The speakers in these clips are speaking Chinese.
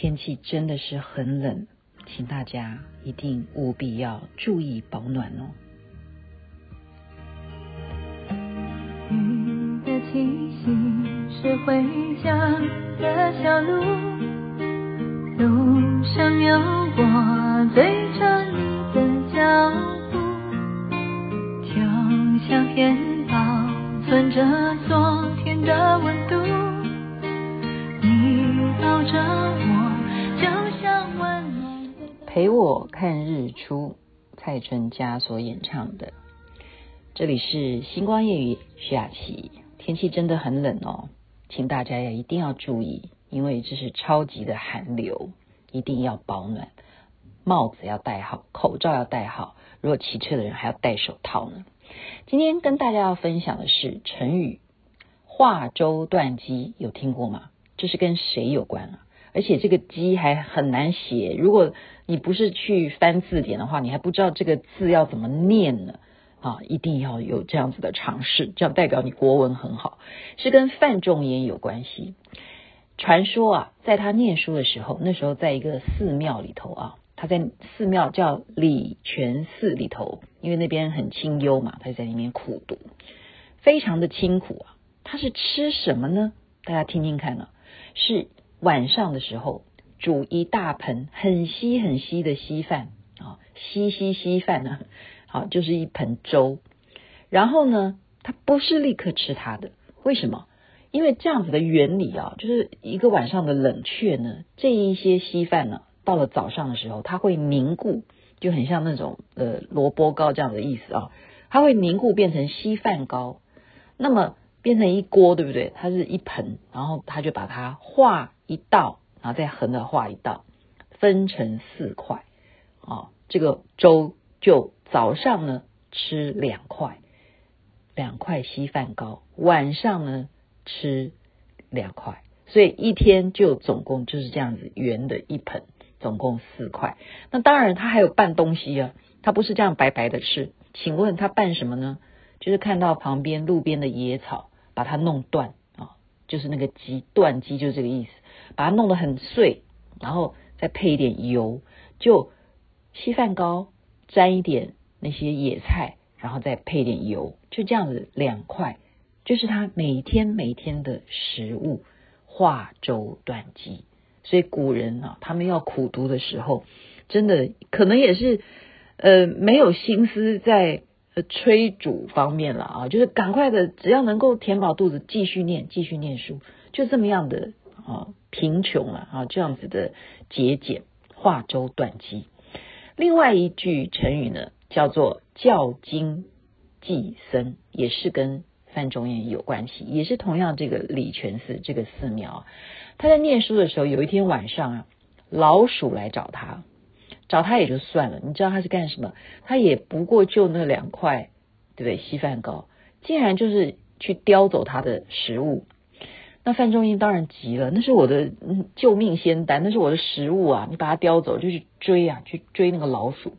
天气真的是很冷，请大家一定务必要注意保暖哦。雨的气息是回家的小路，路上有我追着你的脚步，就像填饱存着昨天的温度。你抱着陪我看日出，蔡淳佳所演唱的。这里是星光夜语徐雅琪。天气真的很冷哦，请大家也一定要注意，因为这是超级的寒流，一定要保暖。帽子要戴好，口罩要戴好，如果骑车的人还要戴手套呢。今天跟大家要分享的是成语“话舟断机”，有听过吗？这是跟谁有关啊？而且这个“鸡”还很难写，如果你不是去翻字典的话，你还不知道这个字要怎么念呢。啊，一定要有这样子的尝试，这样代表你国文很好。是跟范仲淹有关系。传说啊，在他念书的时候，那时候在一个寺庙里头啊，他在寺庙叫礼泉寺里头，因为那边很清幽嘛，他就在里面苦读，非常的清苦啊。他是吃什么呢？大家听听看呢、啊，是。晚上的时候煮一大盆很稀很稀的稀饭啊，稀稀稀饭呢，好就是一盆粥。然后呢，他不是立刻吃它的，为什么？因为这样子的原理啊，就是一个晚上的冷却呢，这一些稀饭呢，到了早上的时候，它会凝固，就很像那种呃萝卜糕这样的意思啊，它会凝固变成稀饭糕，那么变成一锅，对不对？它是一盆，然后他就把它化。一道，然后再横的画一道，分成四块，哦，这个粥就早上呢吃两块，两块稀饭糕，晚上呢吃两块，所以一天就总共就是这样子圆的一盆，总共四块。那当然他还有拌东西啊，他不是这样白白的吃，请问他拌什么呢？就是看到旁边路边的野草，把它弄断啊、就是那个鸡断鸡，就是这个意思。把它弄得很碎，然后再配一点油，就稀饭糕沾一点那些野菜，然后再配一点油，就这样子两块，就是他每天每天的食物。化粥断鸡，所以古人啊，他们要苦读的时候，真的可能也是呃没有心思在催煮方面了啊，就是赶快的，只要能够填饱肚子，继续念，继续念书，就这么样的。啊，贫穷了啊，这样子的节俭，话舟断机。另外一句成语呢，叫做教经济僧，也是跟范仲淹有关系，也是同样这个礼泉寺这个寺庙。他在念书的时候，有一天晚上啊，老鼠来找他，找他也就算了，你知道他是干什么？他也不过就那两块，对不对？稀饭糕，竟然就是去叼走他的食物。那范仲淹当然急了，那是我的救命仙丹，那是我的食物啊！你把它叼走，就去追啊，去追那个老鼠。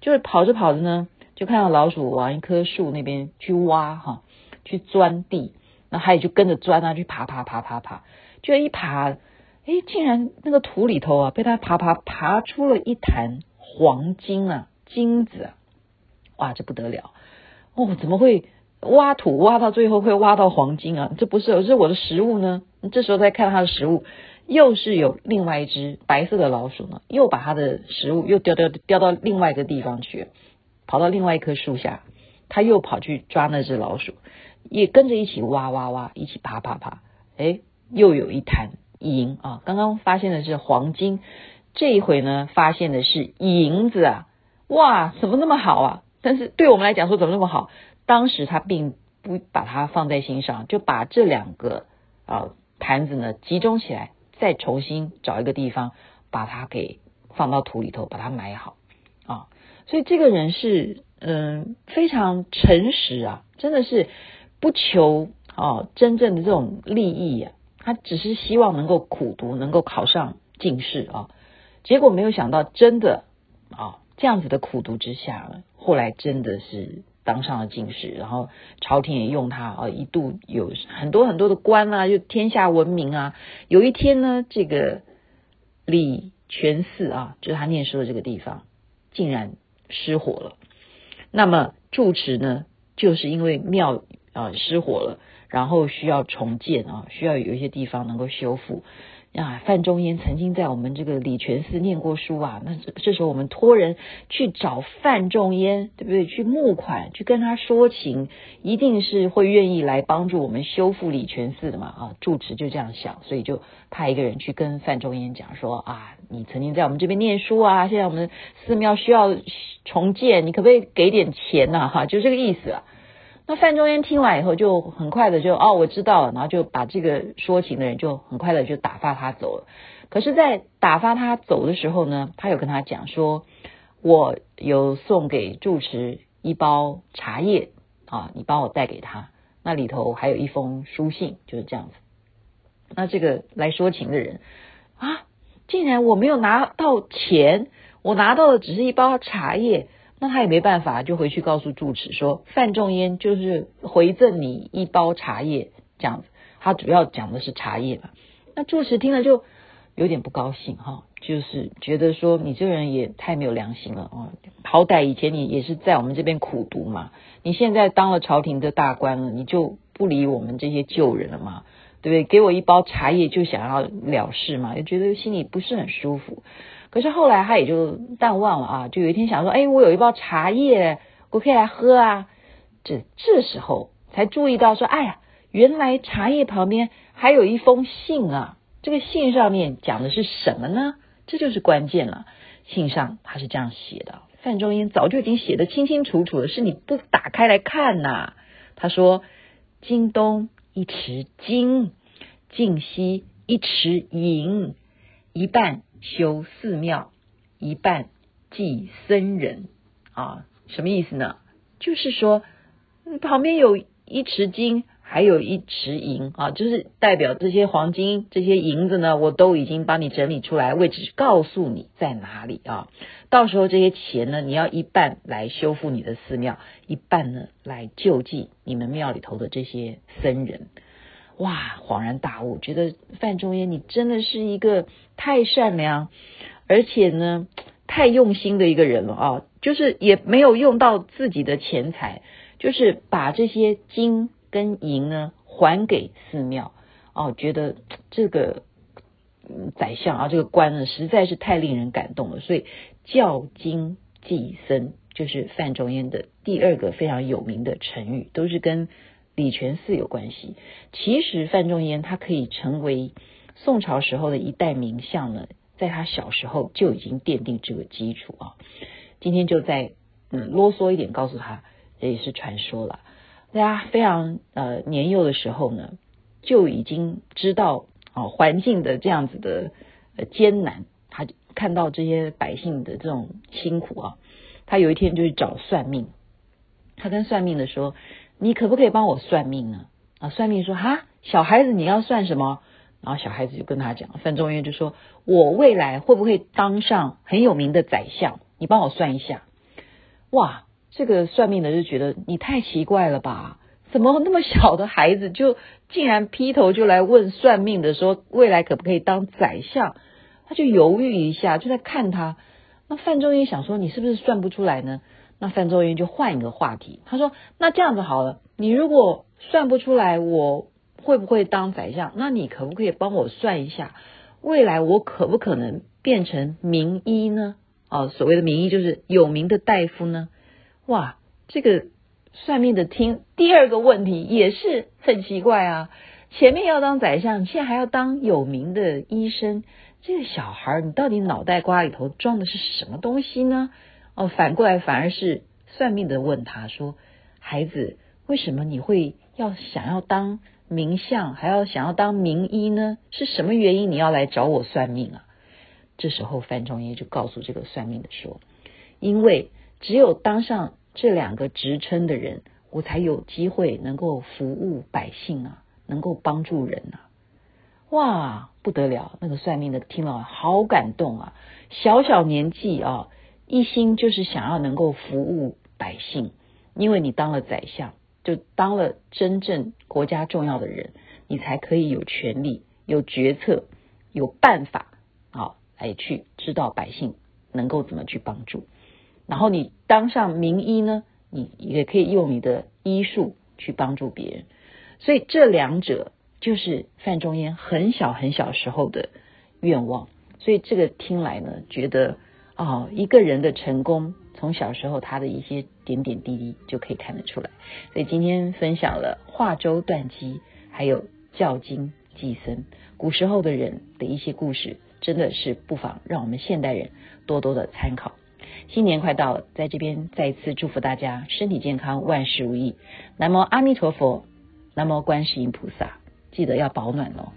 就是跑着跑着呢，就看到老鼠往一棵树那边去挖哈，去钻地。那他也就跟着钻啊，去爬爬爬爬爬，就一爬，哎，竟然那个土里头啊，被他爬爬爬出了一坛黄金啊，金子啊！哇，这不得了哦，怎么会？挖土挖到最后会挖到黄金啊！这不是，这是我的食物呢。这时候再看他的食物，又是有另外一只白色的老鼠呢，又把他的食物又叼叼叼到另外一个地方去，跑到另外一棵树下，他又跑去抓那只老鼠，也跟着一起挖挖挖，一起爬爬爬。哎，又有一坛银啊！刚刚发现的是黄金，这一回呢，发现的是银子啊！哇，怎么那么好啊？但是对我们来讲说，怎么那么好？当时他并不把它放在心上，就把这两个啊盘子呢集中起来，再重新找一个地方把它给放到土里头，把它埋好啊。所以这个人是嗯非常诚实啊，真的是不求啊真正的这种利益啊，他只是希望能够苦读，能够考上进士啊。结果没有想到，真的啊这样子的苦读之下，后来真的是。当上了进士，然后朝廷也用他啊，一度有很多很多的官啊，就天下闻名啊。有一天呢，这个李泉寺啊，就是他念书的这个地方，竟然失火了。那么住持呢，就是因为庙啊失火了，然后需要重建啊，需要有一些地方能够修复。啊，范仲淹曾经在我们这个礼泉寺念过书啊。那这时候我们托人去找范仲淹，对不对？去募款，去跟他说情，一定是会愿意来帮助我们修复礼泉寺的嘛。啊，住持就这样想，所以就派一个人去跟范仲淹讲说啊，你曾经在我们这边念书啊，现在我们寺庙需要重建，你可不可以给点钱呐？哈，就这个意思啊。那范仲淹听完以后，就很快的就哦，我知道了，然后就把这个说情的人就很快的就打发他走了。可是，在打发他走的时候呢，他有跟他讲说，我有送给住持一包茶叶啊，你帮我带给他，那里头还有一封书信，就是这样子。那这个来说情的人啊，竟然我没有拿到钱，我拿到的只是一包茶叶。那他也没办法，就回去告诉住持说，范仲淹就是回赠你一包茶叶这样子。他主要讲的是茶叶嘛。那住持听了就有点不高兴哈，就是觉得说你这个人也太没有良心了啊！好歹以前你也是在我们这边苦读嘛，你现在当了朝廷的大官了，你就不理我们这些旧人了嘛？对不对？给我一包茶叶就想要了事嘛？就觉得心里不是很舒服。可是后来他也就淡忘了啊，就有一天想说，哎，我有一包茶叶，我可以来喝啊。这这时候才注意到说，哎呀，原来茶叶旁边还有一封信啊。这个信上面讲的是什么呢？这就是关键了。信上他是这样写的，范仲淹早就已经写得清清楚楚了，是你不打开来看呐。他说：“今东一池金，晋西一池银，一半。”修寺庙，一半济僧人啊，什么意思呢？就是说，旁边有一池金，还有一池银啊，就是代表这些黄金、这些银子呢，我都已经帮你整理出来，位置告诉你在哪里啊。到时候这些钱呢，你要一半来修复你的寺庙，一半呢来救济你们庙里头的这些僧人。哇，恍然大悟，觉得范仲淹你真的是一个太善良，而且呢太用心的一个人了啊！就是也没有用到自己的钱财，就是把这些金跟银呢还给寺庙哦，觉得这个宰相啊，这个官呢实在是太令人感动了，所以教金济僧就是范仲淹的第二个非常有名的成语，都是跟。礼泉寺有关系。其实范仲淹他可以成为宋朝时候的一代名相呢，在他小时候就已经奠定这个基础啊。今天就再嗯啰嗦一点告诉他，这也是传说了。大家非常呃年幼的时候呢，就已经知道啊环境的这样子的呃艰难，他看到这些百姓的这种辛苦啊，他有一天就去找算命，他跟算命的说。你可不可以帮我算命呢？啊，算命说哈，小孩子你要算什么？然后小孩子就跟他讲，范仲淹就说：我未来会不会当上很有名的宰相？你帮我算一下。哇，这个算命的就觉得你太奇怪了吧？怎么那么小的孩子就竟然劈头就来问算命的说未来可不可以当宰相？他就犹豫一下，就在看他。那范仲淹想说，你是不是算不出来呢？那范仲淹就换一个话题，他说：“那这样子好了，你如果算不出来我会不会当宰相，那你可不可以帮我算一下，未来我可不可能变成名医呢？哦，所谓的名医就是有名的大夫呢？哇，这个算命的听第二个问题也是很奇怪啊，前面要当宰相，现在还要当有名的医生，这个小孩你到底脑袋瓜里头装的是什么东西呢？”哦，反过来反而是算命的问他说：“孩子，为什么你会要想要当名相，还要想要当名医呢？是什么原因你要来找我算命啊？”这时候范仲淹就告诉这个算命的说：“因为只有当上这两个职称的人，我才有机会能够服务百姓啊，能够帮助人啊！”哇，不得了！那个算命的听了好感动啊，小小年纪啊。一心就是想要能够服务百姓，因为你当了宰相，就当了真正国家重要的人，你才可以有权力、有决策、有办法，啊，来去知道百姓能够怎么去帮助。然后你当上名医呢，你也可以用你的医术去帮助别人。所以这两者就是范仲淹很小很小时候的愿望。所以这个听来呢，觉得哦，一个人的成功，从小时候他的一些点点滴滴就可以看得出来。所以今天分享了化州断机，还有教经济僧，古时候的人的一些故事，真的是不妨让我们现代人多多的参考。新年快到了，在这边再一次祝福大家身体健康，万事如意。南无阿弥陀佛，南无观世音菩萨，记得要保暖哦。